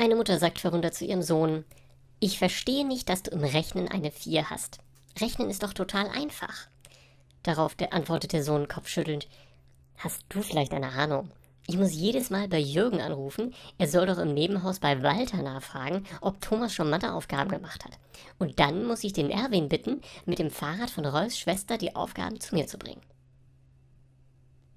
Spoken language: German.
Eine Mutter sagt verwundert zu ihrem Sohn, ich verstehe nicht, dass du im Rechnen eine 4 hast. Rechnen ist doch total einfach. Darauf antwortet der Sohn kopfschüttelnd, hast du vielleicht eine Ahnung? Ich muss jedes Mal bei Jürgen anrufen. Er soll doch im Nebenhaus bei Walter nachfragen, ob Thomas schon Matheaufgaben gemacht hat. Und dann muss ich den Erwin bitten, mit dem Fahrrad von Rolfs Schwester die Aufgaben zu mir zu bringen.